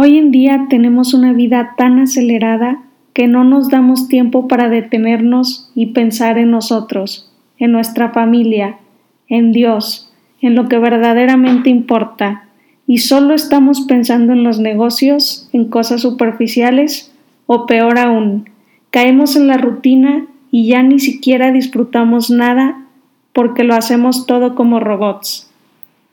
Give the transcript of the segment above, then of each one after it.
Hoy en día tenemos una vida tan acelerada que no nos damos tiempo para detenernos y pensar en nosotros, en nuestra familia, en Dios, en lo que verdaderamente importa, y solo estamos pensando en los negocios, en cosas superficiales, o peor aún, caemos en la rutina y ya ni siquiera disfrutamos nada porque lo hacemos todo como robots.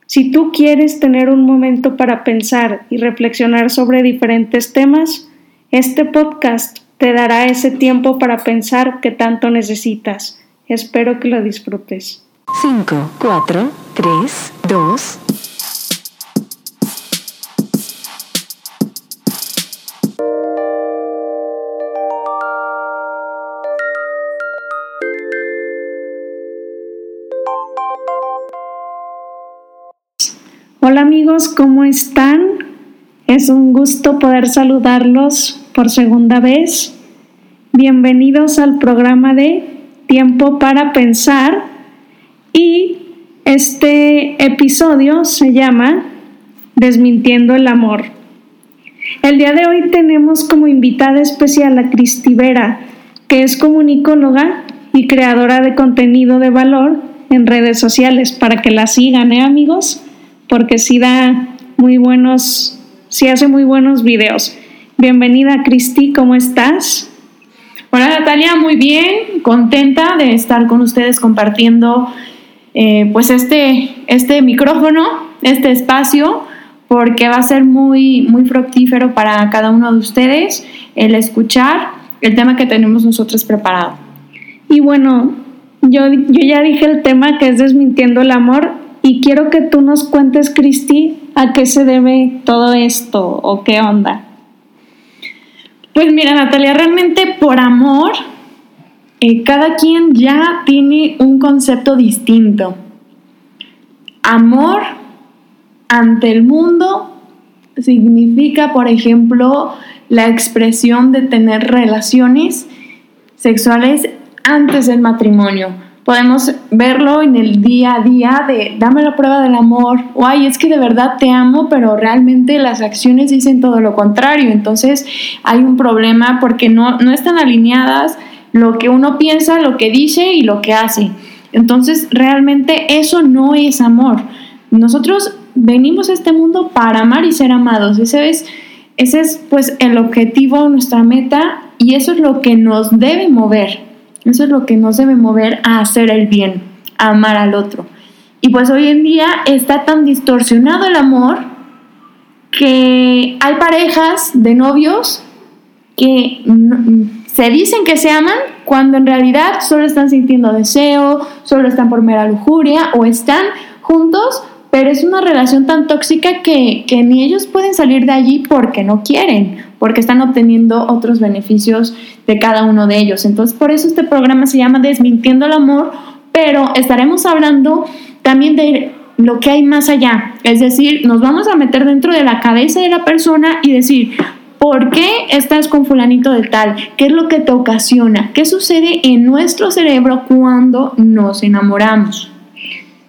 Si tú quieres tener un momento para pensar y reflexionar sobre diferentes temas, este podcast te dará ese tiempo para pensar que tanto necesitas. Espero que lo disfrutes. 5, 4, 3, 2, Hola amigos, ¿cómo están? Es un gusto poder saludarlos por segunda vez. Bienvenidos al programa de Tiempo para Pensar y este episodio se llama Desmintiendo el Amor. El día de hoy tenemos como invitada especial a Cristi Vera, que es comunicóloga y creadora de contenido de valor en redes sociales para que la sigan, ¿eh amigos? Porque sí da muy buenos, sí hace muy buenos videos. Bienvenida Cristi, ¿cómo estás? Hola Natalia, muy bien, contenta de estar con ustedes compartiendo eh, pues este, este micrófono, este espacio, porque va a ser muy, muy fructífero para cada uno de ustedes el escuchar el tema que tenemos nosotros preparado. Y bueno, yo, yo ya dije el tema que es desmintiendo el amor y quiero que tú nos cuentes, Cristi, a qué se debe todo esto o qué onda. Pues mira, Natalia, realmente por amor, eh, cada quien ya tiene un concepto distinto. Amor ante el mundo significa, por ejemplo, la expresión de tener relaciones sexuales antes del matrimonio podemos verlo en el día a día de dame la prueba del amor, o ay, es que de verdad te amo, pero realmente las acciones dicen todo lo contrario. Entonces hay un problema porque no, no están alineadas lo que uno piensa, lo que dice y lo que hace. Entonces realmente eso no es amor. Nosotros venimos a este mundo para amar y ser amados. Ese es, ese es pues el objetivo, nuestra meta y eso es lo que nos debe mover. Eso es lo que nos debe mover a hacer el bien, a amar al otro. Y pues hoy en día está tan distorsionado el amor que hay parejas de novios que se dicen que se aman cuando en realidad solo están sintiendo deseo, solo están por mera lujuria o están juntos, pero es una relación tan tóxica que, que ni ellos pueden salir de allí porque no quieren porque están obteniendo otros beneficios de cada uno de ellos. Entonces, por eso este programa se llama Desmintiendo el Amor, pero estaremos hablando también de lo que hay más allá. Es decir, nos vamos a meter dentro de la cabeza de la persona y decir, ¿por qué estás con fulanito de tal? ¿Qué es lo que te ocasiona? ¿Qué sucede en nuestro cerebro cuando nos enamoramos?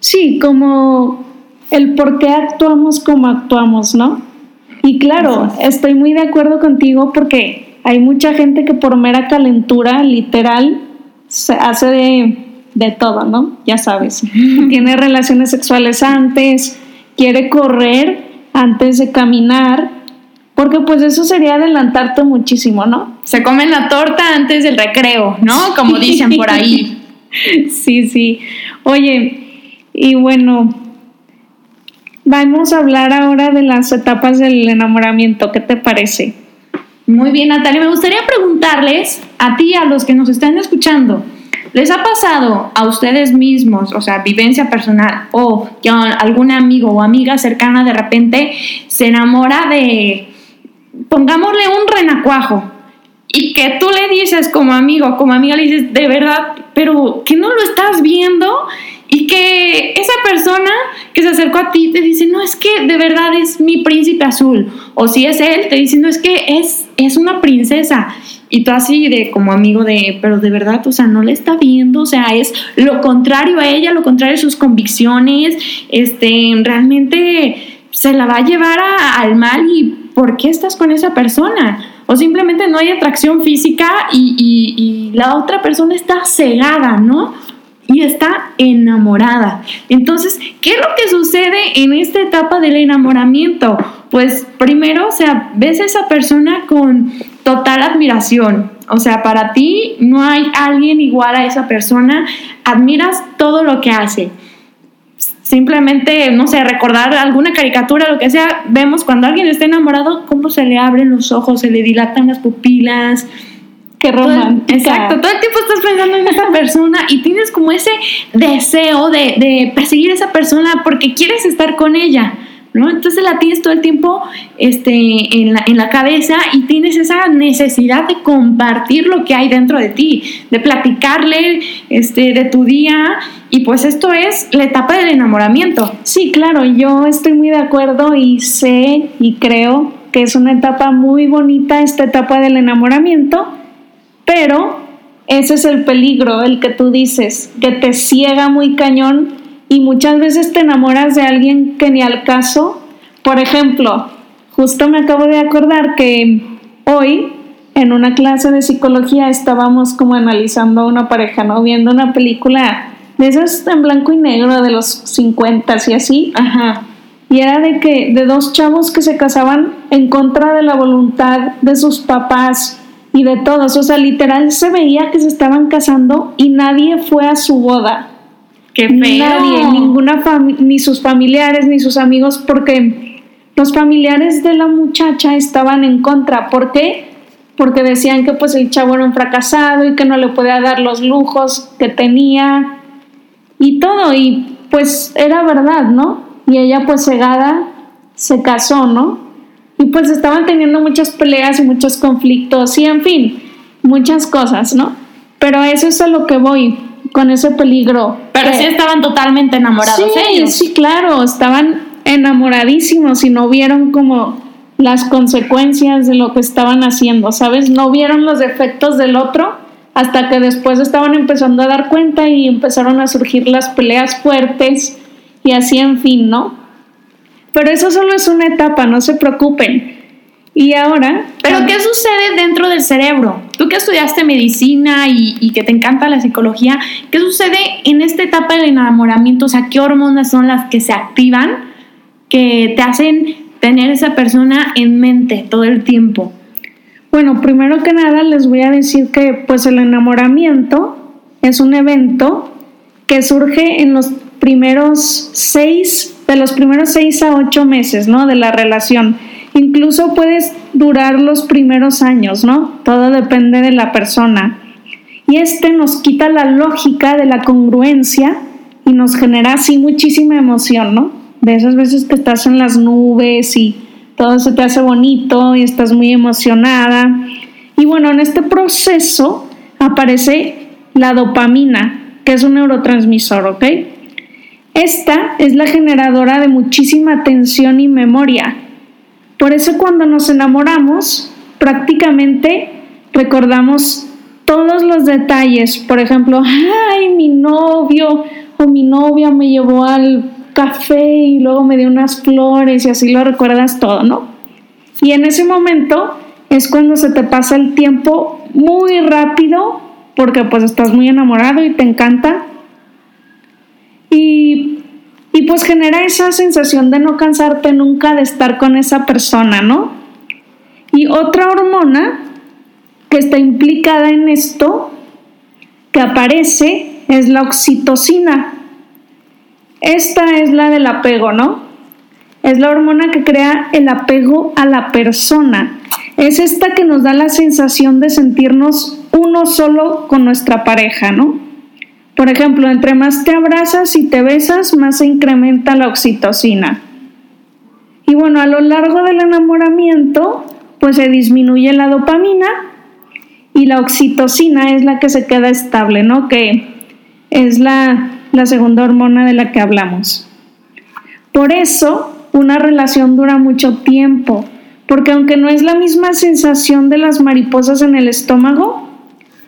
Sí, como el por qué actuamos como actuamos, ¿no? Y claro, estoy muy de acuerdo contigo porque hay mucha gente que por mera calentura, literal, se hace de, de todo, ¿no? Ya sabes. Tiene relaciones sexuales antes, quiere correr antes de caminar, porque pues eso sería adelantarte muchísimo, ¿no? Se comen la torta antes del recreo, ¿no? Como dicen por ahí. sí, sí. Oye, y bueno, Vamos a hablar ahora de las etapas del enamoramiento. ¿Qué te parece? Muy bien, Natalia. Me gustaría preguntarles a ti, a los que nos están escuchando, ¿les ha pasado a ustedes mismos, o sea, vivencia personal, o que algún amigo o amiga cercana de repente se enamora de, pongámosle un renacuajo, y que tú le dices como amigo, como amiga, le dices, de verdad, pero que no lo estás viendo y que esa persona que se acercó a ti te dice, no, es que de verdad es mi príncipe azul. O si es él, te dice, no, es que es, es una princesa. Y tú así de como amigo de, pero de verdad, o sea, no le está viendo, o sea, es lo contrario a ella, lo contrario a sus convicciones, este, realmente se la va a llevar al mal y por qué estás con esa persona. O simplemente no hay atracción física y, y la otra persona está cegada, ¿no? Y está enamorada. Entonces, ¿qué es lo que sucede en esta etapa del enamoramiento? Pues primero, o sea, ves a esa persona con total admiración. O sea, para ti no hay alguien igual a esa persona. Admiras todo lo que hace. Simplemente, no sé, recordar alguna caricatura, lo que sea, vemos cuando alguien está enamorado, cómo se le abren los ojos, se le dilatan las pupilas, Qué romántica. Exacto, todo el tiempo estás pensando en esa persona y tienes como ese deseo de, de, perseguir a esa persona porque quieres estar con ella, ¿no? Entonces la tienes todo el tiempo este, en, la, en la cabeza y tienes esa necesidad de compartir lo que hay dentro de ti, de platicarle este, de tu día y pues esto es la etapa del enamoramiento. Sí, claro, yo estoy muy de acuerdo y sé y creo que es una etapa muy bonita, esta etapa del enamoramiento pero ese es el peligro, el que tú dices, que te ciega muy cañón y muchas veces te enamoras de alguien que ni al caso. Por ejemplo, justo me acabo de acordar que hoy en una clase de psicología estábamos como analizando a una pareja, ¿no? Viendo una película de esas en blanco y negro de los 50 y así. Ajá. Y era de que de dos chavos que se casaban en contra de la voluntad de sus papás y de todos. O sea, literal se veía que se estaban casando y nadie fue a su boda. ¡Qué feo! Nadie, ninguna ni sus familiares, ni sus amigos, porque los familiares de la muchacha estaban en contra. ¿Por qué? Porque decían que pues el chavo era un fracasado y que no le podía dar los lujos que tenía y todo. Y pues era verdad, ¿no? Y ella pues cegada se casó, ¿no? Y pues estaban teniendo muchas peleas y muchos conflictos y en fin, muchas cosas, ¿no? Pero eso es a lo que voy con ese peligro. Pero sí estaban totalmente enamorados sí, ellos. Sí, claro, estaban enamoradísimos y no vieron como las consecuencias de lo que estaban haciendo, ¿sabes? No vieron los defectos del otro hasta que después estaban empezando a dar cuenta y empezaron a surgir las peleas fuertes y así en fin, ¿no? Pero eso solo es una etapa, no se preocupen. Y ahora... Pero ¿qué sucede dentro del cerebro? Tú que estudiaste medicina y, que te encanta la psicología, ¿qué sucede en esta etapa del enamoramiento? O sea, ¿qué hormonas son las que se activan que te hacen tener esa persona en mente todo el tiempo? Bueno, primero que nada les voy a decir que pues el enamoramiento es un evento que surge en los primeros seis de los primeros seis a ocho meses, ¿no? De la relación. Incluso puedes durar los primeros años, ¿no? Todo depende de la persona. Y este nos quita la lógica de la congruencia y nos genera así muchísima emoción, ¿no? De esas veces que estás en las nubes y todo se te hace bonito y estás muy emocionada. Y bueno, en este proceso aparece la dopamina, que es un neurotransmisor, ¿ok? Esta es la generadora de muchísima atención y memoria. Por eso cuando nos enamoramos, prácticamente recordamos todos los detalles. Por ejemplo, ay, mi novio o mi novia me llevó al café y luego me dio unas flores y así lo recuerdas todo, ¿no? Y en ese momento es cuando se te pasa el tiempo muy rápido porque pues estás muy enamorado y te encanta y, y pues genera esa sensación de no cansarte nunca de estar con esa persona, ¿no? Y otra hormona que está implicada en esto, que aparece, es la oxitocina. Esta es la del apego, ¿no? Es la hormona que crea el apego a la persona. Es esta que nos da la sensación de sentirnos uno solo con nuestra pareja, ¿no? Por ejemplo, entre más te abrazas y te besas, más se incrementa la oxitocina. Y bueno, a lo largo del enamoramiento, pues se disminuye la dopamina y la oxitocina es la que se queda estable, ¿no? Que es la, la segunda hormona de la que hablamos. Por eso, una relación dura mucho tiempo, porque aunque no es la misma sensación de las mariposas en el estómago,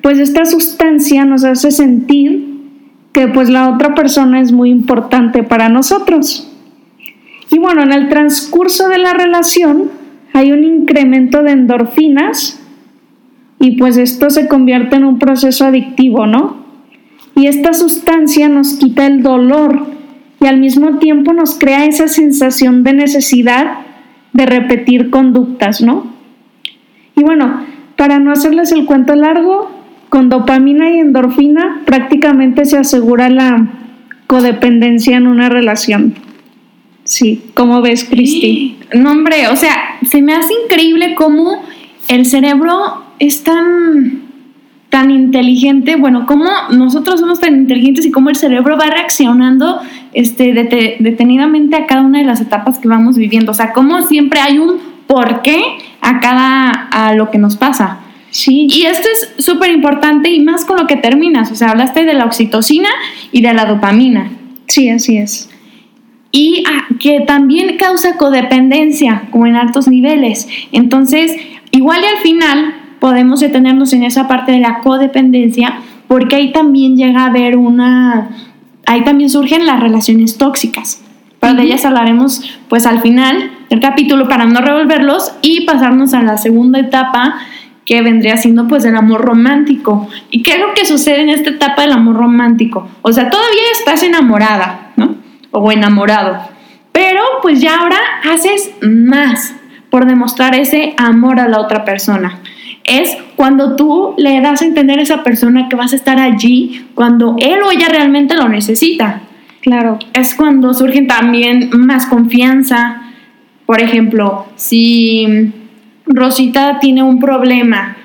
pues esta sustancia nos hace sentir que pues la otra persona es muy importante para nosotros. Y bueno, en el transcurso de la relación, hay un incremento de endorfinas y pues esto se convierte en un proceso adictivo, ¿no? Y esta sustancia nos quita el dolor y al mismo tiempo nos crea esa sensación de necesidad de repetir conductas, ¿no? Y bueno, para no hacerles el cuento largo, con dopamina y endorfina prácticamente se asegura la codependencia en una relación. Sí, ¿cómo ves, Cristi? No, hombre, o sea, se me hace increíble cómo el cerebro es tan, tan inteligente, bueno, cómo nosotros somos tan inteligentes y cómo el cerebro va reaccionando este, detenidamente a cada una de las etapas que vamos viviendo. O sea, cómo siempre hay un porqué a cada, a lo que nos pasa. Sí. Y esto es súper importante y más con lo que terminas. O sea, hablaste de la oxitocina y de la dopamina. Sí, así es. Y ah, que también causa codependencia, como en altos niveles. Entonces, igual y al final podemos detenernos en esa parte de la codependencia, porque ahí también llega a haber una. Ahí también surgen las relaciones tóxicas. Pero de ellas hablaremos pues al final del capítulo para no revolverlos y pasarnos a la segunda etapa que vendría siendo pues el amor romántico. ¿Y qué es lo que sucede en esta etapa del amor romántico? O sea, todavía estás enamorada, ¿no? O enamorado. Pero pues ya ahora haces más por demostrar ese amor a la otra persona. Es cuando tú le das a entender a esa persona que vas a estar allí cuando él o ella realmente lo necesita. Claro. Es cuando surge también más confianza. Por ejemplo, si Rosita tiene un problema,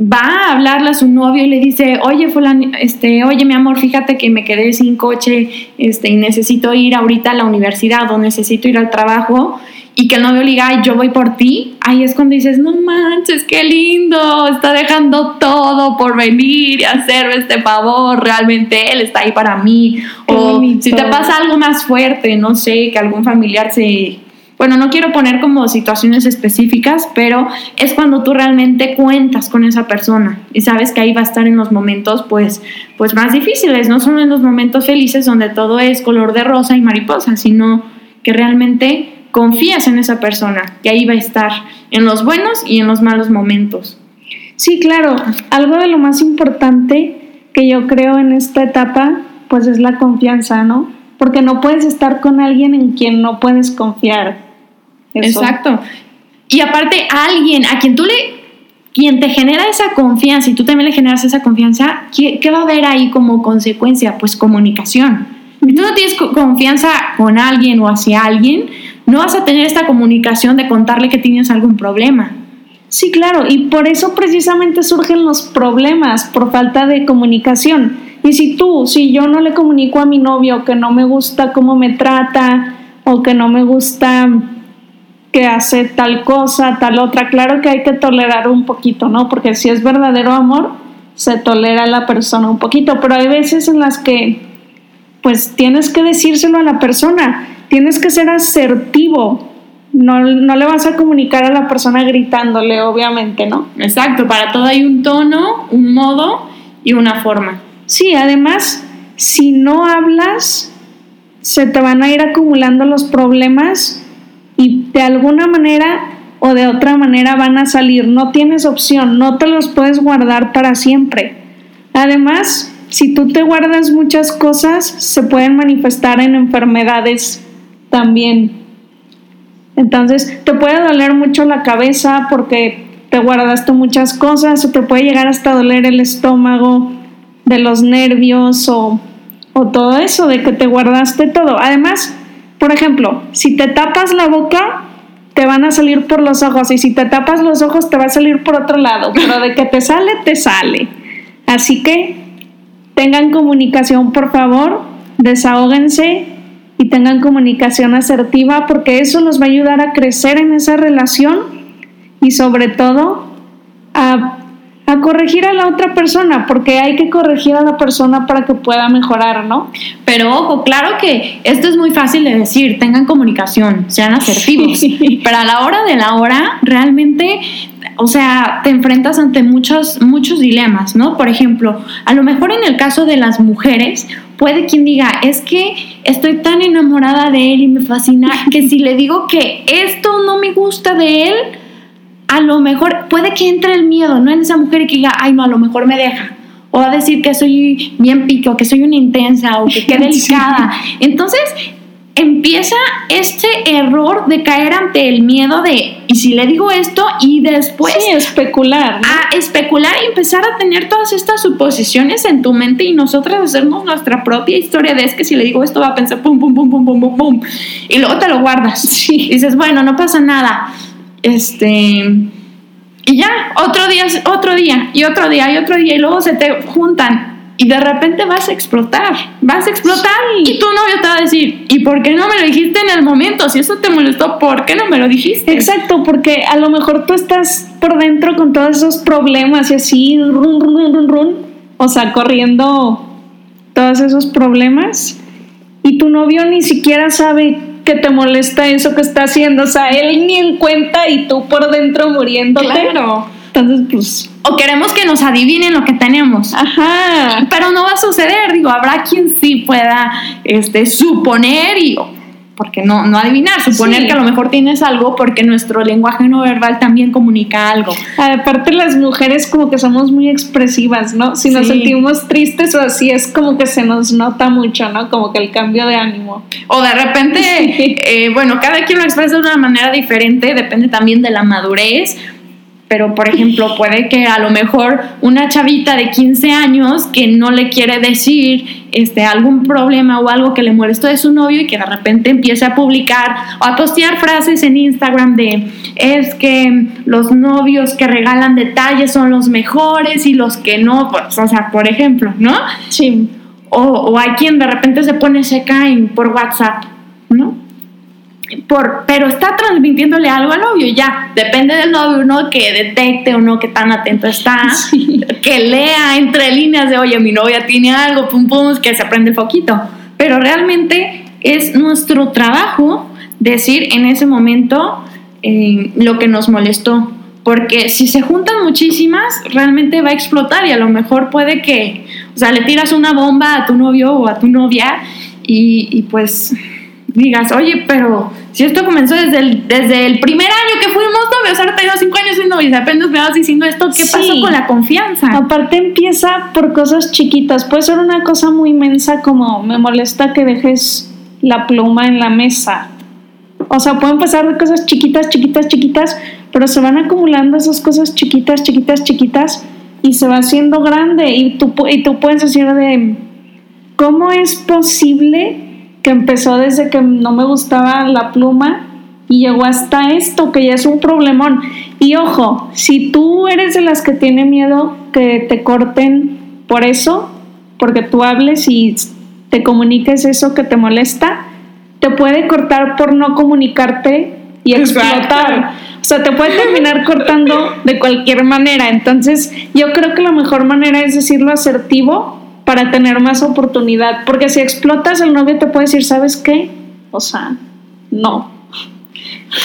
va a hablarle a su novio y le dice, oye, fulano, este, oye, mi amor, fíjate que me quedé sin coche, este, y necesito ir ahorita a la universidad o necesito ir al trabajo, y que el novio le diga, ay, yo voy por ti, ahí es cuando dices, no manches, qué lindo, está dejando todo por venir y hacerme este favor, realmente él está ahí para mí. o si te pasa algo más fuerte, no sé, que algún familiar se bueno, no quiero poner como situaciones específicas, pero es cuando tú realmente cuentas con esa persona y sabes que ahí va a estar en los momentos pues, pues más difíciles, no solo en los momentos felices donde todo es color de rosa y mariposa, sino que realmente confías en esa persona, que ahí va a estar en los buenos y en los malos momentos. Sí, claro, algo de lo más importante que yo creo en esta etapa pues es la confianza, ¿no? Porque no puedes estar con alguien en quien no puedes confiar Exacto. Y aparte, alguien a quien tú le, quien te genera esa confianza y tú también le generas esa confianza, ¿qué, va a haber ahí como consecuencia? Pues comunicación. Si tú no tienes confianza con alguien o hacia alguien, no vas a tener esta comunicación de contarle que tienes algún problema. Sí, claro, y por eso precisamente surgen los problemas, por falta de comunicación. Y si tú, si yo no le comunico a mi novio que no me gusta cómo me trata o que no me gusta que hace tal cosa, tal otra. Claro que hay que tolerar un poquito, ¿no? Porque si es verdadero amor, se tolera a la persona un poquito, pero hay veces en las que pues tienes que decírselo a la persona, tienes que ser asertivo. No, no le vas a comunicar a la persona gritándole, obviamente, ¿no? Exacto, para todo hay un tono, un modo y una forma. Sí, además, si no hablas, se te van a ir acumulando los problemas y de alguna manera o de otra manera van a salir. No tienes opción, no te los puedes guardar para siempre. Además, si tú te guardas muchas cosas, se pueden manifestar en enfermedades también. Entonces, te puede doler mucho la cabeza porque te guardaste muchas cosas, o te puede llegar hasta doler el estómago de los nervios o, o todo eso, de que te guardaste todo. Además, por ejemplo, si te tapas la boca, te van a salir por los ojos y si te tapas los ojos te va a salir por otro lado, pero de que te sale, te sale. Así que tengan comunicación, por favor, desahóguense y tengan comunicación asertiva porque eso los va a ayudar a crecer en esa relación y sobre todo a a corregir a la otra persona, porque hay que corregir a la persona para que pueda mejorar, ¿no? Pero ojo, claro que esto es muy fácil de decir, tengan comunicación, sean asertivos, pero a la hora de la hora, realmente o sea, te enfrentas ante muchos, muchos dilemas, ¿no? Por ejemplo, a lo mejor en el caso de las mujeres, puede quien diga, es que estoy tan enamorada de él y me fascina que si le digo que esto no me gusta de él, a lo mejor puede que entre el miedo, ¿no? En esa mujer y que diga, ay, no, a lo mejor me deja. O va a decir que soy bien pico, que soy una intensa o que qué delicada. Entonces, empieza este error de caer ante el miedo de, ¿y si le digo esto? Y después... Sí, especular. A especular y empezar a tener todas estas suposiciones en tu mente y nosotras hacernos nuestra propia historia de es que si le digo esto va a pensar pum, pum, pum, pum, pum, pum, pum. Y luego te lo guardas. Sí. dices, bueno, no pasa nada. Este... Y ya, otro día, otro día, y otro día, y otro día, y luego se te juntan y de repente vas a explotar, vas a explotar y tu novio te va a decir, ¿y por qué no me lo dijiste en el momento? Si eso te molestó, ¿por qué no me lo dijiste? Exacto, porque a lo mejor tú estás por dentro con todos esos problemas y así, run, run, run, run, o sea, corriendo todos esos problemas y tu novio ni siquiera sabe que te molesta eso que está haciendo, o sea, él ni en cuenta y tú por dentro muriéndote. Claro. Entonces, pues o queremos que nos adivinen lo que tenemos. Ajá. Pero no va a suceder, digo, habrá quien sí pueda este, suponer y porque no, no adivinar, suponer que a lo mejor tienes algo porque nuestro lenguaje no verbal también comunica algo. Aparte las mujeres como que somos muy expresivas, ¿no? Si nos sentimos tristes o así es como que se nos nota mucho, ¿no? Como que el cambio de ánimo. O de repente, eh, bueno, cada quien lo expresa de una manera diferente, depende también de la madurez pero por ejemplo puede que a lo mejor una chavita de 15 años que no le quiere decir este, algún problema o algo que le molestó de su novio y que de repente empiece a publicar o a postear frases en Instagram de es que los novios que regalan detalles son los mejores y los que no, pues, o sea, por ejemplo, ¿no? Sí. O, o hay quien de repente se pone seca en, por WhatsApp, ¿no? Por, pero está transmitiéndole algo al novio, ya, depende del novio, ¿no? Que detecte o no, que tan atento está, que lea entre líneas de, oye, mi novia tiene algo, pum, pum, que se aprende el foquito. Pero realmente es nuestro trabajo decir en ese momento eh, lo que nos molestó, porque si se juntan muchísimas, realmente va a explotar y a lo mejor puede que, o sea, le tiras una bomba a tu novio o a tu novia y, y pues digas, oye, pero si esto comenzó desde el, desde el primer año que fuimos novios, ahora tengo cinco años siendo novios, apenas me vas diciendo esto, ¿qué pasó con la confianza? Aparte empieza por cosas chiquitas, puede ser una cosa muy inmensa como me molesta que dejes la pluma en la mesa. O sea, pueden pasar de cosas chiquitas, chiquitas, chiquitas, pero se van acumulando esas cosas chiquitas, chiquitas, chiquitas y se va haciendo grande y tú, y tú puedes decir de, ¿cómo es posible? Que empezó desde que no me gustaba la pluma y llegó hasta esto, que ya es un problemón. Y ojo, si tú eres de las que tiene miedo que te corten por eso, porque tú hables y te comuniques eso que te molesta, te puede cortar por no comunicarte y explotar. O sea, te puede terminar cortando de cualquier manera. Entonces, yo creo que la mejor manera es decirlo asertivo para tener más oportunidad. Porque si explotas, el novio te puede decir, ¿sabes qué? O sea, no.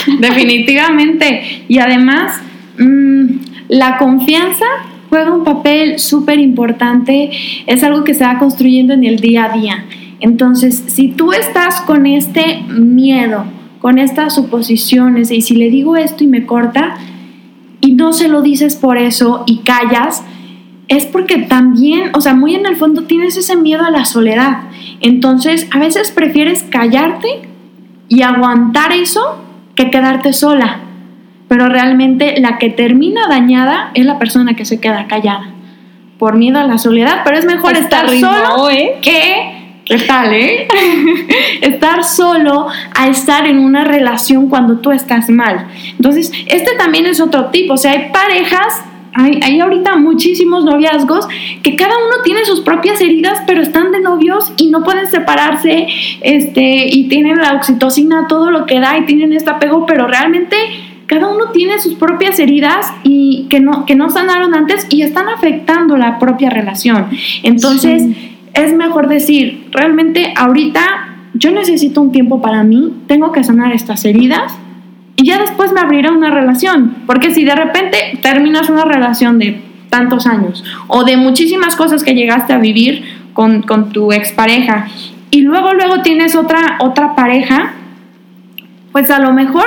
Definitivamente. Y además, mm, la confianza juega un papel súper importante. Es algo que se va construyendo en el día a día. Entonces, si tú estás con este miedo, con estas suposiciones, y si le digo esto y me corta, y no se lo dices por eso y callas, es porque también, o sea, muy en el fondo tienes ese miedo a la soledad. Entonces, a veces prefieres callarte y aguantar eso que quedarte sola. Pero realmente la que termina dañada es la persona que se queda callada por miedo a la soledad, pero es mejor estar solo ¿eh? que ¿Qué tal, eh? estar solo a estar en una relación cuando tú estás mal. Entonces, este también es otro tipo. O sea, hay parejas hay, ahorita muchísimos noviazgos que cada uno tiene sus propias heridas, pero están de novios y no pueden separarse, este, y tienen la oxitocina, todo lo que da, y tienen este apego, pero realmente cada uno tiene sus propias heridas y que no, que no sanaron antes y están afectando la propia relación. Entonces, es mejor decir, realmente ahorita yo necesito un tiempo para mí, tengo que sanar estas heridas y ya después me abriré una relación. Porque si de repente terminas una relación de tantos años o de muchísimas cosas que llegaste a vivir con, con tu expareja y luego luego tienes otra, otra pareja, pues a lo mejor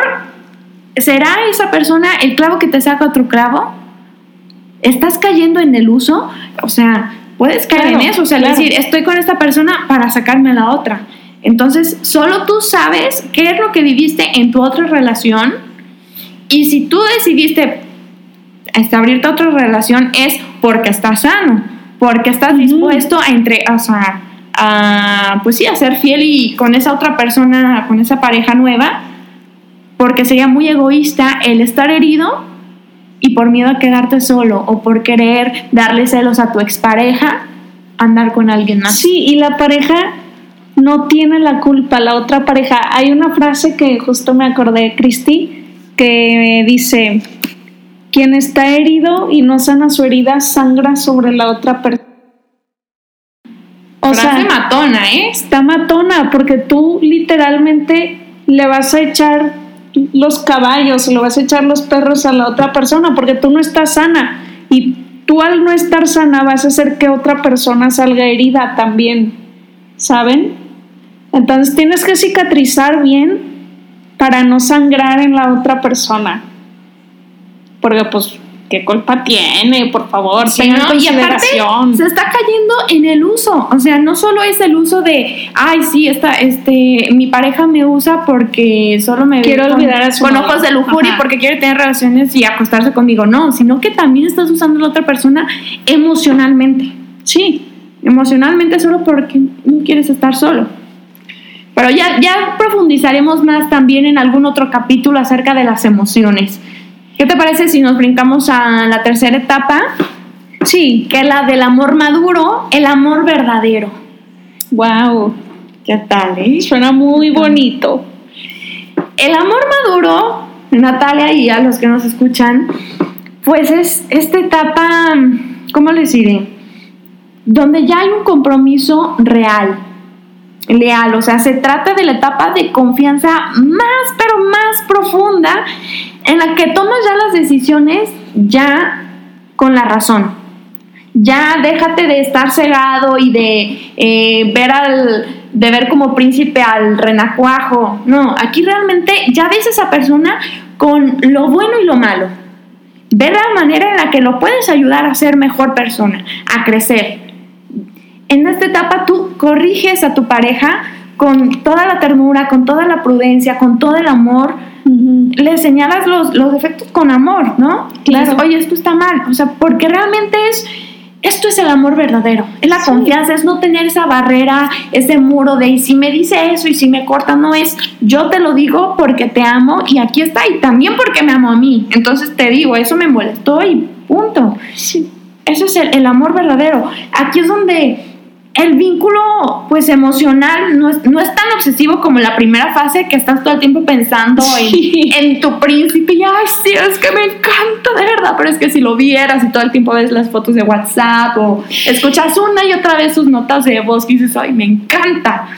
será esa persona el clavo que te saca otro clavo. ¿Estás cayendo en el uso? O sea, puedes caer en eso, o sea, decir, estoy con esta persona para sacarme a la otra. Entonces, solo tú sabes qué es lo que viviste en tu otra relación y si tú decidiste abrirte a otra relación es porque estás sano, porque estás dispuesto a entre, o sea, a, pues sí, a ser fiel y con esa otra persona, con esa pareja nueva, porque sería muy egoísta el estar herido y por miedo a quedarte solo o por querer darle celos a tu expareja, andar con alguien más. Sí, y la pareja no tiene la culpa, la otra pareja. Hay una frase que justo me acordé, Cristi, que dice, quien está herido y no sana su herida, sangra sobre la otra persona. O sea, matona, ¿eh? Está matona, porque tú literalmente le vas a echar los caballos, le vas a echar los perros a la otra persona, porque tú no estás sana. Y tú al no estar sana vas a hacer que otra persona salga herida también, ¿saben? Entonces tienes que cicatrizar bien para no sangrar en la otra persona. Porque pues ¿qué culpa tiene? Por favor, sí, Y aparte, se está cayendo en el uso. O sea, no solo es el uso de, ay, sí, esta, este, mi pareja me usa porque solo me quiero olvidar a su con ojos de lujuria porque quiere tener relaciones y acostarse conmigo. No, sino que también estás usando a la otra persona emocionalmente. Sí, emocionalmente solo porque no quieres estar solo. Pero ya, ya profundizaremos más también en algún otro capítulo acerca de las emociones. ¿Qué te parece si nos brincamos a la tercera etapa? Sí, que es la del amor maduro, el amor verdadero. Wow, ¿qué tal? Eh? Suena muy bonito. El amor maduro, Natalia y a los que nos escuchan, pues es esta etapa, ¿cómo les diré? Donde ya hay un compromiso real, leal, o sea, se trata de la etapa de confianza más, pero más profunda en la que tomas ya las decisiones ya con la razón. Ya déjate de estar cegado y de eh, ver al de ver como príncipe al renacuajo. No, aquí realmente ya ves a esa persona con lo bueno y lo malo. Ver la manera en la que lo puedes ayudar a ser mejor persona, a crecer. En esta etapa tú corriges a tu pareja con toda la ternura, con toda la prudencia, con todo el amor, le señalas los, los, defectos con amor, ¿no? Claro. Oye, esto está mal. O sea, porque realmente es. Esto es el amor verdadero, es la confianza, es no tener esa barrera, ese muro de y si me dice eso y si me corta, no es yo te lo digo porque te amo y aquí está y también porque me amo a mí. Entonces te digo, eso me molestó y punto. Sí. Eso es el, el amor verdadero. Aquí es donde el vínculo pues emocional no es, tan obsesivo como la primera fase que estás todo el tiempo pensando en, tu príncipe y ay sí es que me encanta de verdad pero es que si lo vieras y todo el tiempo ves las fotos de WhatsApp o escuchas una y otra vez sus notas de voz y dices ay me encanta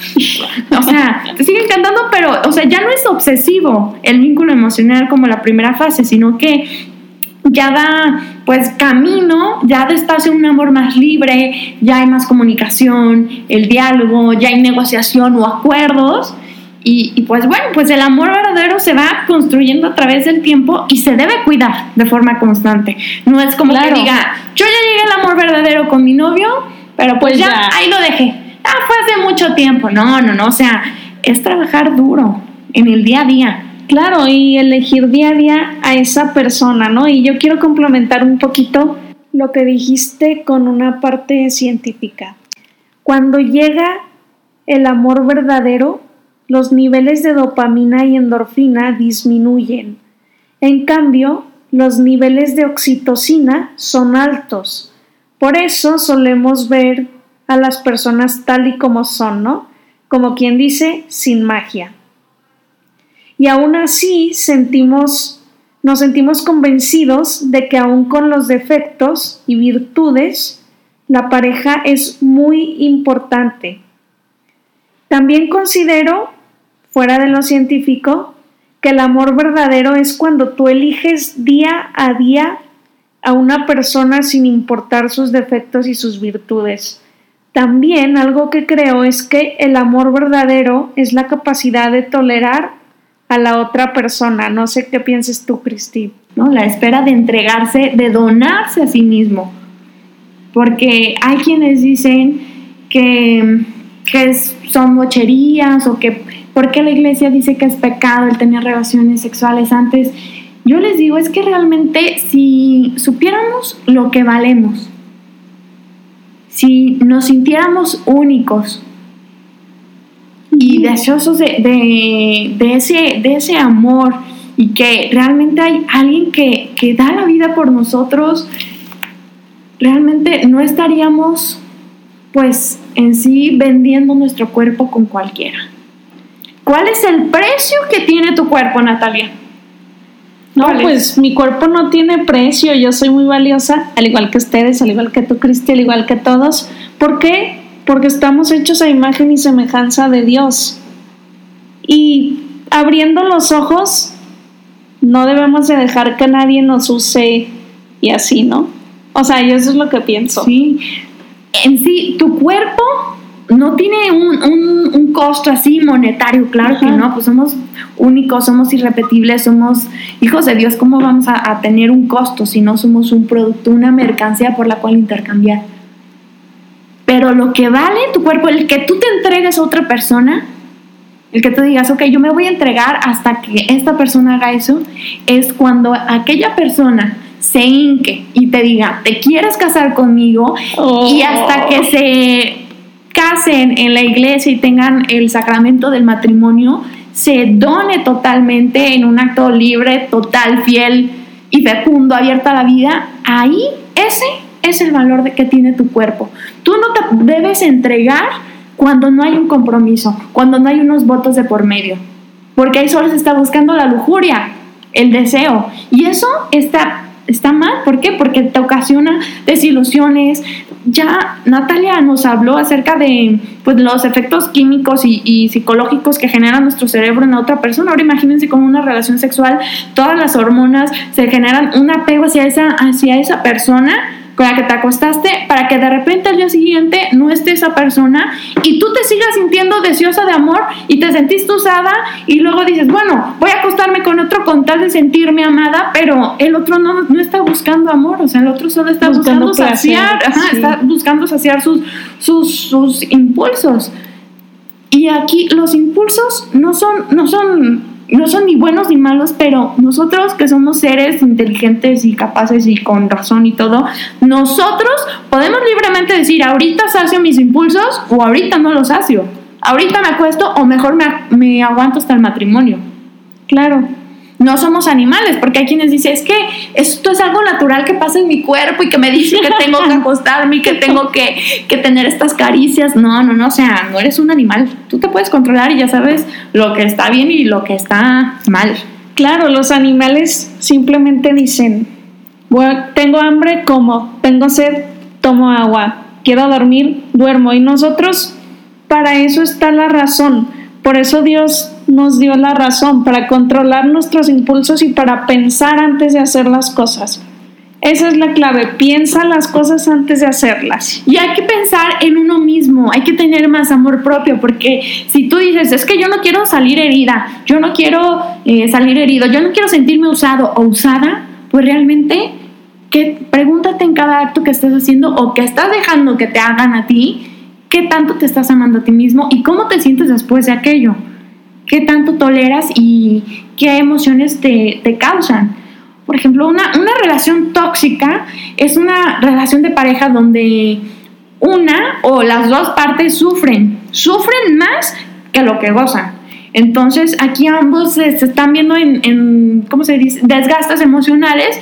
o sea te sigue encantando pero o sea ya no es obsesivo el vínculo emocional como la primera fase sino que ya da pues camino, ya despacio un amor más libre, ya hay más comunicación, el diálogo, ya hay negociación o acuerdos. Y, pues bueno, pues el amor verdadero se va construyendo a través del tiempo y se debe cuidar de forma constante. No es como que diga, yo ya llegué al amor verdadero con mi novio, pero pues, pues ya, ya ahí lo dejé. Ah, fue hace mucho tiempo. No, no, no. O sea, es trabajar duro en el día a día Claro, y elegir día a día a esa persona, ¿no? Y yo quiero complementar un poquito lo que dijiste con una parte científica. Cuando llega el amor verdadero, los niveles de dopamina y endorfina disminuyen. En cambio, los niveles de oxitocina son altos. Por eso solemos ver a las personas tal y como son, ¿no? Como quien dice, sin magia y aún así nos sentimos convencidos de que aún con los defectos y virtudes, la pareja es muy importante. También considero, fuera de lo científico, que el amor verdadero es cuando tú eliges día a día a una persona sin importar sus defectos y sus virtudes. También algo que creo es que el amor verdadero es la capacidad de tolerar a la otra persona. No sé qué pienses tú, Cristi. ¿No? La espera de entregarse, de donarse a sí mismo. Porque hay quienes dicen que, que son mocherías o que porque la iglesia dice que es pecado el tener relaciones sexuales antes yo les digo, es que realmente si supiéramos lo que valemos, si nos sintiéramos únicos y deseosos de, ese, de ese amor y que realmente hay alguien que, que da la vida por nosotros, realmente no estaríamos pues en sí vendiendo nuestro cuerpo con cualquiera. ¿Cuál es el precio que tiene tu cuerpo, Natalia? No, pues mi cuerpo no tiene precio, yo soy muy valiosa, al igual que ustedes, al igual que tú, Cristi, al igual que todos. ¿Por qué? Porque estamos hechos a imagen y semejanza de Dios. Y abriendo los ojos, no debemos de dejar que nadie nos use y así, ¿no? O sea, yo eso es lo que pienso. Sí. En sí, tu cuerpo no tiene un, un, costo así monetario, claro que no, pues somos únicos, somos irrepetibles, somos hijos de Dios, ¿cómo vamos a, a, tener un costo si no somos un producto, una mercancía por la cual intercambiar? Pero lo que vale tu cuerpo, el que tú te entregues a otra persona, el que tú digas, ok, yo me voy a entregar hasta que esta persona haga eso, es cuando aquella persona se hinque y te diga, te quieres casar conmigo y hasta que se casen en la iglesia y tengan el sacramento del matrimonio, se done totalmente en un acto libre, total, fiel y fecundo, abierta a la vida, ahí ese es el valor de que tiene tu cuerpo. Tú no te debes entregar cuando no hay un compromiso, cuando no hay unos votos de por medio, porque ahí solo se está buscando la lujuria, el deseo, y eso está está mal. ¿Por qué? Porque te ocasiona desilusiones. Ya Natalia nos habló acerca de pues, los efectos químicos y, psicológicos que genera nuestro cerebro en otra persona. Ahora imagínense con una relación sexual, todas las hormonas se generan un apego hacia esa, hacia esa persona con la que te acostaste para que de repente al día siguiente no esté esa persona y tú te sigas sintiendo deseosa de amor y te sentiste usada y luego dices, bueno, voy a acostarme con otro con tal de sentirme amada, pero el otro no, no está buscando amor, o sea, el otro solo está buscando, saciar, está buscando saciar sus, sus, sus impulsos. Y aquí los impulsos no son, no son no son ni buenos ni malos, pero nosotros que somos seres inteligentes y capaces y con razón y todo, nosotros podemos libremente decir, ahorita sacio mis impulsos o ahorita no los sacio. Ahorita me acuesto o mejor me, me aguanto hasta el matrimonio. Claro no somos animales, porque hay quienes dicen, es que esto es algo natural que pasa en mi cuerpo y que me dice que tengo que acostarme y que tengo que, que, tener estas caricias. No, no, no, o sea, no eres un animal. Tú te puedes controlar y ya sabes lo que está bien y lo que está mal. Claro, los animales simplemente dicen, tengo hambre, como, tengo sed, tomo agua, quiero dormir, duermo. Y nosotros, para eso está la razón. Por eso Dios nos dio la razón para controlar nuestros impulsos y para pensar antes de hacer las cosas. Esa es la clave, piensa las cosas antes de hacerlas. Y hay que pensar en uno mismo, hay que tener más amor propio, porque si tú dices, es que yo no quiero salir herida, yo no quiero eh, salir herido, yo no quiero sentirme usado o usada, pues realmente, que pregúntate en cada acto que estés haciendo o que estás dejando que te hagan a ti, qué tanto te estás amando a ti mismo y cómo te sientes después de aquello qué tanto toleras y qué emociones te, causan. Por ejemplo, una, una, relación tóxica es una relación de pareja donde una o las dos partes sufren, sufren más que lo que gozan. Entonces aquí ambos se, están viendo en, en, ¿cómo se dice?, desgastes emocionales,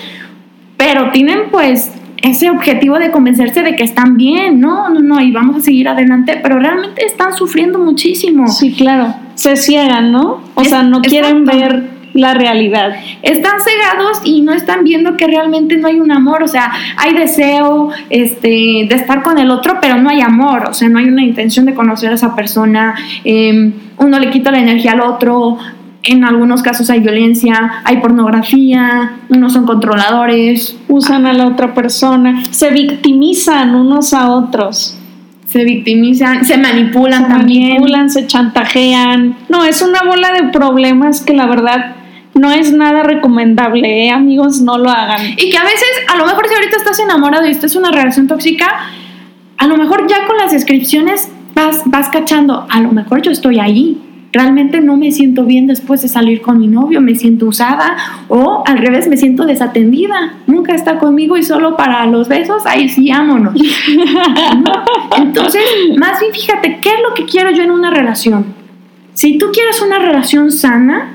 pero tienen pues ese objetivo de convencerse de que están bien, no, no, no, y vamos a seguir adelante, pero realmente están sufriendo muchísimo. Sí, claro, se ciegan, ¿no? O sea, no quieren ver la realidad. Están cegados y no están viendo que realmente no hay un amor, o sea, hay deseo este, de estar con el otro, pero no hay amor, o sea, no hay una intención de conocer a esa persona, em, uno le quita la energía al otro, en algunos casos hay violencia, hay pornografía, unos son controladores, Usan a la otra persona, se victimizan unos a otros. Se victimizan, se manipulan se también. manipulan, se chantajean. No, es una bola de problemas que la verdad no es nada recomendable, ¿eh? amigos, no lo hagan. Y que a veces, a lo mejor si ahorita estás enamorado y esto es una relación tóxica, a lo mejor ya con las descripciones vas, vas cachando, a lo mejor yo estoy ahí. Realmente no me siento bien después de salir con mi novio, me siento usada o al revés me siento desatendida. Nunca está conmigo y solo para los besos, ahí sí, vámonos. ¿No? Entonces, más bien fíjate, ¿qué es lo que quiero yo en una relación? Si tú quieres una relación sana,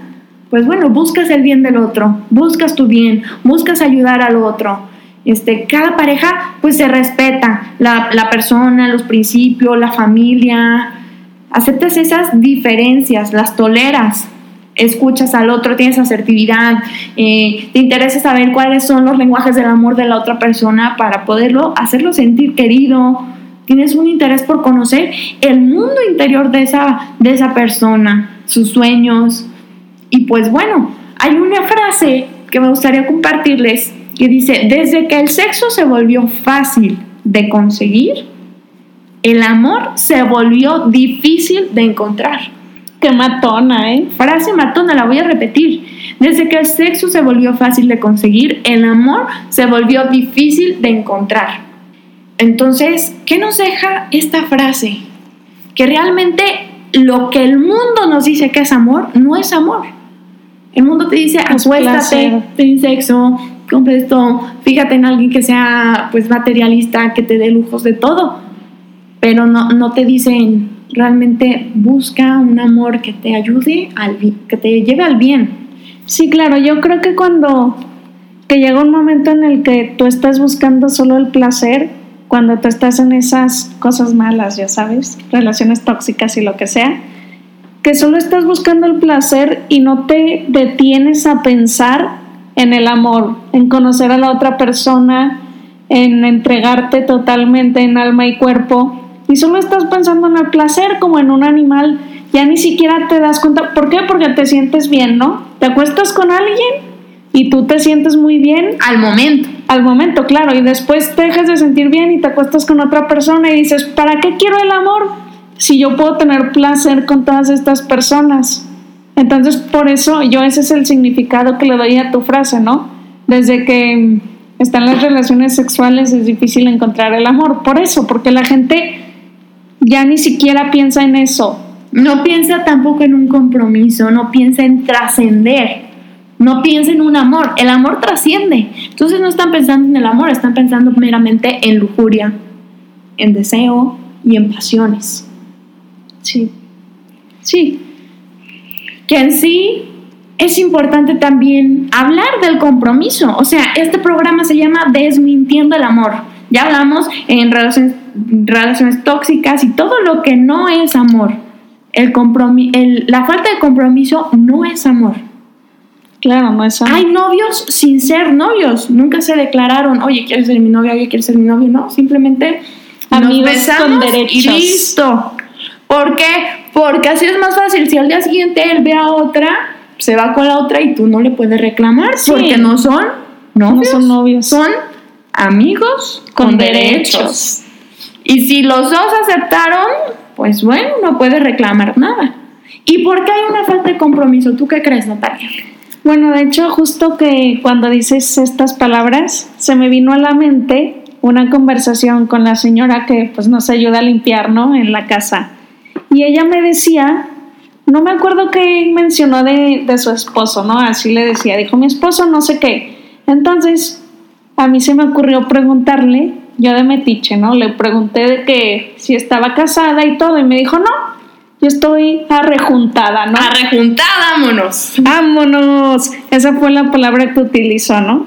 pues bueno, buscas el bien del otro, buscas tu bien, buscas ayudar al otro. Este, cada pareja pues se respeta, la, la persona, los principios, la familia, aceptas esas diferencias, las toleras, escuchas al otro, tienes asertividad, eh, te interesa saber cuáles son los lenguajes del amor de la otra persona para poderlo hacerlo sentir querido, tienes un interés por conocer el mundo interior de esa, de esa persona, sus sueños. Y pues bueno, hay una frase que me gustaría compartirles que dice, desde que el sexo se volvió fácil de conseguir, el amor se volvió difícil de encontrar. Qué matona, ¿eh? Frase matona, la voy a repetir. Desde que el sexo se volvió fácil de conseguir, el amor se volvió difícil de encontrar. Entonces, ¿qué nos deja esta frase? Que realmente lo que el mundo nos dice que es amor, no es amor. El mundo te dice, Es acuéstate, ten sexo, compra esto, fíjate en alguien que sea pues materialista, que te dé lujos de todo. Pero no, no te dicen, realmente busca un amor que te ayude, al, que te lleve al bien. Sí, claro, yo creo que cuando que llega un momento en el que tú estás buscando solo el placer, cuando tú estás en esas cosas malas, ya sabes, relaciones tóxicas y lo que sea, que solo estás buscando el placer y no te detienes a pensar en el amor, en conocer a la otra persona, en entregarte totalmente en alma y cuerpo, y solo estás pensando en el placer como en un animal, ya ni siquiera te das cuenta. ¿Por qué? Porque te sientes bien, ¿no? Te acuestas con alguien y tú te sientes muy bien Al momento. al momento, claro, y después te dejas de sentir bien y te acuestas con otra persona y dices, ¿para qué quiero el amor si yo puedo tener placer con todas estas personas? Entonces, por eso yo ese es el significado que le doy a tu frase, ¿no? Desde que están las relaciones sexuales es difícil encontrar el amor, por eso, porque la gente ya ni siquiera piensa en eso. No piensa tampoco en un compromiso, no piensa en trascender, no piensa en un amor. El amor trasciende. Entonces no están pensando en el amor, están pensando meramente en lujuria, en deseo y en pasiones. Sí. Sí, Que en sí es importante también hablar del compromiso. O sea, este programa se llama Desmintiendo el Amor. Ya hablamos en relaciones, relaciones tóxicas y todo lo que no es amor. El el- la falta de compromiso no es amor. claro, no es amor. Hay novios sin ser novios. Nunca se declararon, oye, ¿quieres ser mi novia? Oye, ¿quieres ser mi novio? No, simplemente Amigos con derechos. y listo. ¿Por qué? Porque así es más fácil. Si al día siguiente él ve a otra, se va con la otra y tú no le puedes reclamar Sí. porque no son novios. No son novios. Son amigos con, Con derechos. derechos. Y si los dos aceptaron, pues bueno, no puedes reclamar nada. ¿Y por qué hay una falta de compromiso? ¿Tú qué crees, Natalia? Bueno, de hecho, justo que cuando dices estas palabras, se me vino a la mente una conversación con la señora que pues nos ayuda a limpiar, ¿no? En la casa. Y ella me decía, no me acuerdo qué mencionó de, de su esposo, ¿no? Así le decía, dijo mi esposo no sé qué. Entonces, a mí se me ocurrió preguntarle, yo de metiche, ¿no? Le pregunté de que si estaba casada y todo, y me dijo, no, yo estoy arrejuntada, ¿no? Arrejuntada, vámonos. Vámonos. Esa fue la palabra que utilizó, ¿no?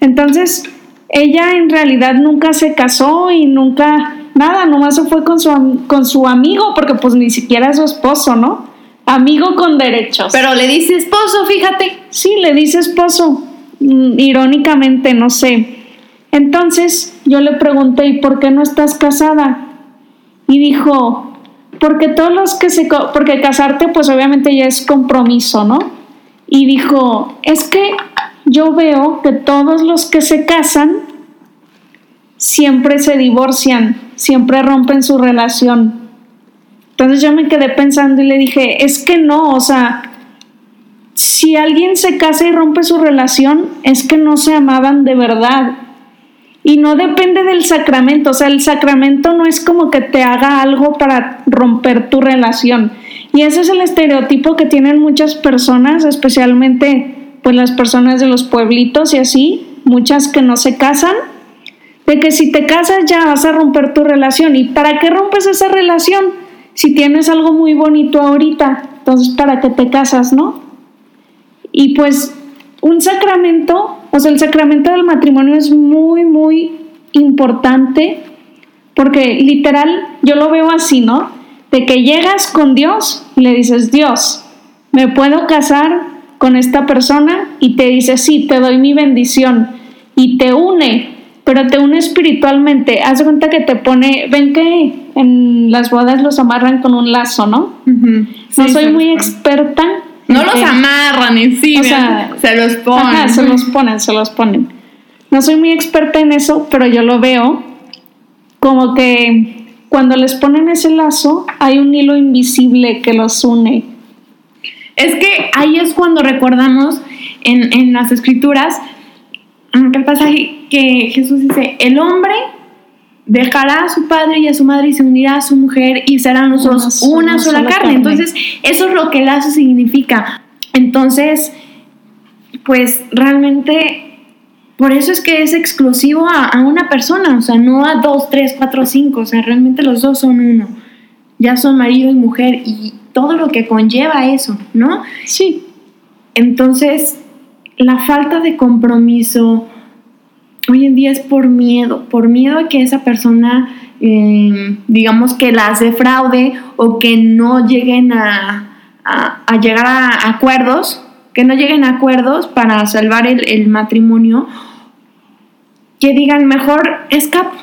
Entonces, ella en realidad nunca se casó y nunca, nada, nomás se fue con su, con su amigo, porque pues ni siquiera es su esposo, ¿no? Amigo con derechos. Pero le dice esposo, fíjate. Sí, le dice esposo, irónicamente, no sé. Entonces yo le pregunté, ¿y por qué no estás casada? Y dijo, porque todos los que se, porque casarte pues obviamente ya es compromiso, ¿no? Y dijo, es que yo veo que todos los que se casan siempre se divorcian, siempre rompen su relación. Entonces yo me quedé pensando y le dije, es que no, o sea, si alguien se casa y rompe su relación, es que no se amaban de verdad. Y no depende del sacramento, o sea, el sacramento no es como que te haga algo para romper tu relación. Y ese es el estereotipo que tienen muchas personas, especialmente pues las personas de los pueblitos y así, muchas que no se casan, de que si te casas ya vas a romper tu relación. ¿Y para qué rompes esa relación? Si tienes algo muy bonito ahorita, entonces para qué te casas, ¿no? Y pues un sacramento, o sea, el sacramento del matrimonio es muy, muy importante porque literal yo lo veo así, ¿no? De que llegas con Dios y le dices, Dios, ¿me puedo casar con esta persona? Y te dice, sí, te doy mi bendición. Y te une, pero te une espiritualmente. Haz de cuenta que te pone, ven que en las bodas los amarran con un lazo, ¿no? no soy muy experta. No los amarran o sea, se los ponen. Ajá, se los ponen, se los ponen. No soy muy experta en eso, pero yo lo veo como que cuando les ponen ese lazo, hay un hilo invisible que los une. Es que ahí es cuando recordamos en, en las escrituras el pasaje que Jesús dice, el hombre dejará a su padre y a su madre y se unirá a su mujer y serán los dos una, sola, carne. Entonces, eso es lo que el lazo significa. Entonces, pues realmente por eso es que es exclusivo a, una persona, o sea, no a dos, tres, cuatro, cinco, o sea, realmente los dos son uno. Ya son marido y mujer y todo lo que conlleva eso, ¿no? Sí. Entonces, la falta de compromiso hoy en día es por miedo, por miedo a que esa persona, eh, digamos, que las defraude o que no lleguen a, llegar a acuerdos que no lleguen a acuerdos para salvar el, matrimonio, que digan mejor escapo,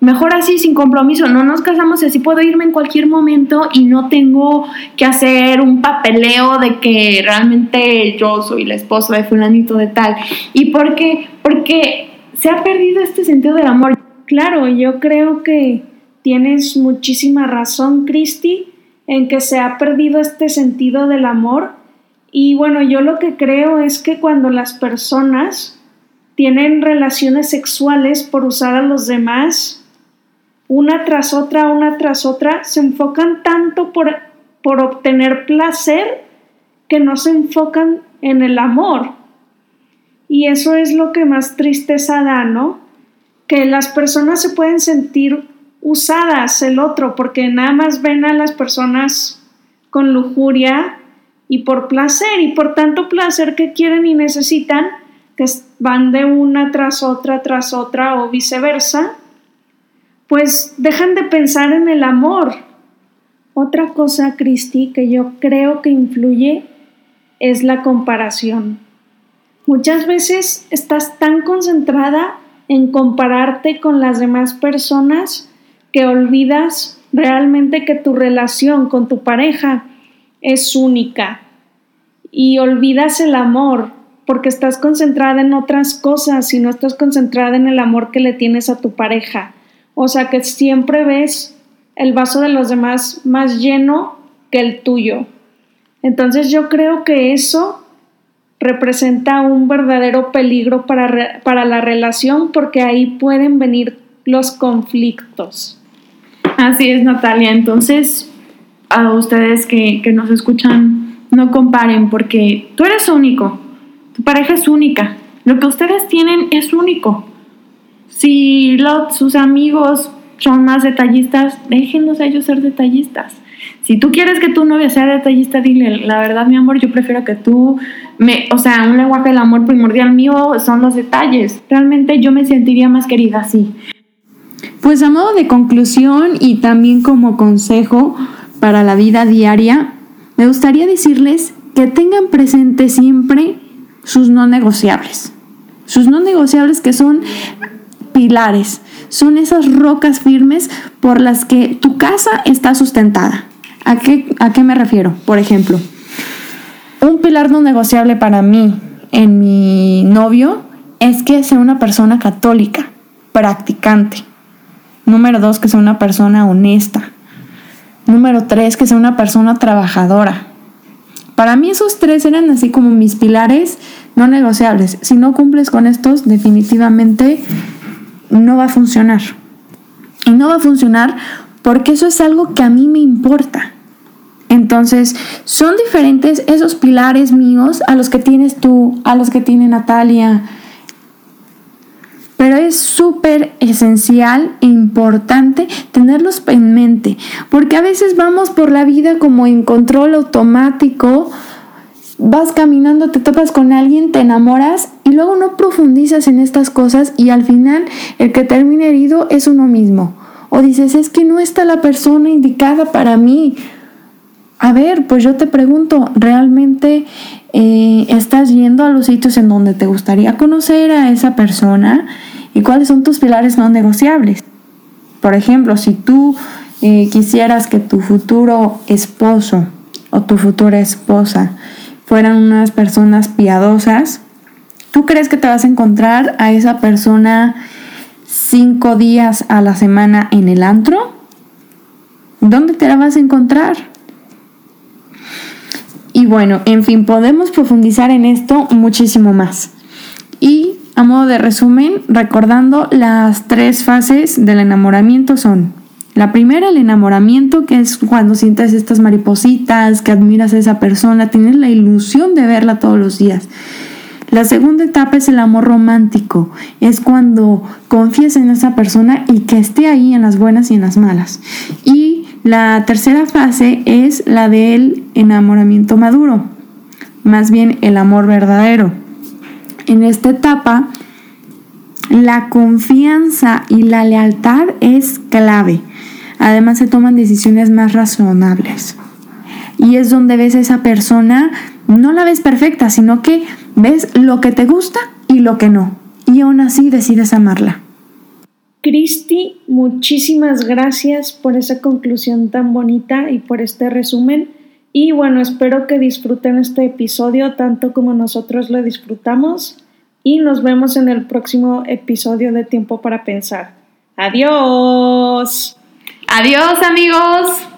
mejor así sin compromiso, no nos casamos así puedo irme en cualquier momento y no tengo que hacer un papeleo de que realmente yo soy la esposa de fulanito de tal. ¿Y por qué? Porque se ha perdido este sentido del amor. Claro, yo creo que tienes muchísima razón, Cristi, en que se ha perdido este sentido del amor y bueno, yo lo que creo es que cuando las personas tienen relaciones sexuales por usar a los demás, una tras otra, una tras otra, se enfocan tanto por, por obtener placer que no se enfocan en el amor. Y eso es lo que más tristeza da, ¿no? Que las personas se pueden sentir usadas el otro porque nada más ven a las personas con lujuria y por placer y por tanto placer que quieren y necesitan, que van de una tras otra, tras otra o viceversa, pues dejan de pensar en el amor. Otra cosa, Cristi, que yo creo que influye es la comparación. Muchas veces estás tan concentrada en compararte con las demás personas que olvidas realmente que tu relación con tu pareja es única y olvidas el amor porque estás concentrada en otras cosas y no estás concentrada en el amor que le tienes a tu pareja. O sea que siempre ves el vaso de los demás más lleno que el tuyo. Entonces yo creo que eso representa un verdadero peligro para, para la relación porque ahí pueden venir los conflictos. Así es, Natalia. Entonces, a ustedes que, nos escuchan, no comparen porque tú eres único, tu pareja es única, lo que ustedes tienen es único. Si sus amigos son más detallistas, déjenlos a ellos ser detallistas. Si tú quieres que tu novia sea detallista, dile, la verdad, mi amor, yo prefiero que tú me, o sea, un lenguaje del amor primordial mío son los detalles. Realmente yo me sentiría más querida así. Pues a modo de conclusión y también como consejo, para la vida diaria, me gustaría decirles que tengan presente siempre sus no negociables. Sus no negociables que son pilares, son esas rocas firmes por las que tu casa está sustentada. ¿A qué, ¿A qué me refiero? Por ejemplo, un pilar no negociable para mí en mi novio es que sea una persona católica, practicante. Número dos, que sea una persona honesta. Número tres, que sea una persona trabajadora. Para mí esos tres eran así como mis pilares no negociables. Si no cumples con estos, definitivamente no va a funcionar. Y no va a funcionar porque eso es algo que a mí me importa. Entonces, son diferentes esos pilares míos a los que tienes tú, a los que tiene Natalia. Pero es súper esencial e importante tenerlos en mente, porque a veces vamos por la vida como en control automático, vas caminando, te topas con alguien, te enamoras y luego no profundizas en estas cosas y al final el que termina herido es uno mismo. O dices, es que no está la persona indicada para mí. A ver, pues yo te pregunto, ¿realmente eh, estás yendo a los sitios en donde te gustaría conocer a esa persona? ¿Y cuáles son tus pilares no negociables? Por ejemplo, si tú eh, quisieras que tu futuro esposo o tu futura esposa fueran unas personas piadosas, ¿tú crees que te vas a encontrar a esa persona cinco días a la semana en el antro? ¿Dónde te la vas a encontrar? Y bueno, en fin, podemos profundizar en esto muchísimo más. Y a modo de resumen, recordando las tres fases del enamoramiento son la primera, el enamoramiento, que es cuando sientes estas maripositas, que admiras a esa persona, tienes la ilusión de verla todos los días. La segunda etapa es el amor romántico, es cuando confías en esa persona y que esté ahí en las buenas y en las malas. Y la tercera fase es la del enamoramiento maduro, más bien el amor verdadero. En esta etapa, la confianza y la lealtad es clave. Además se toman decisiones más razonables. Y es donde ves a esa persona, no la ves perfecta, sino que ves lo que te gusta y lo que no. Y aún así decides amarla. Cristi, muchísimas gracias por esa conclusión tan bonita y por este resumen. Y bueno, espero que disfruten este episodio tanto como nosotros lo disfrutamos. Y nos vemos en el próximo episodio de Tiempo para Pensar. Adiós. Adiós amigos.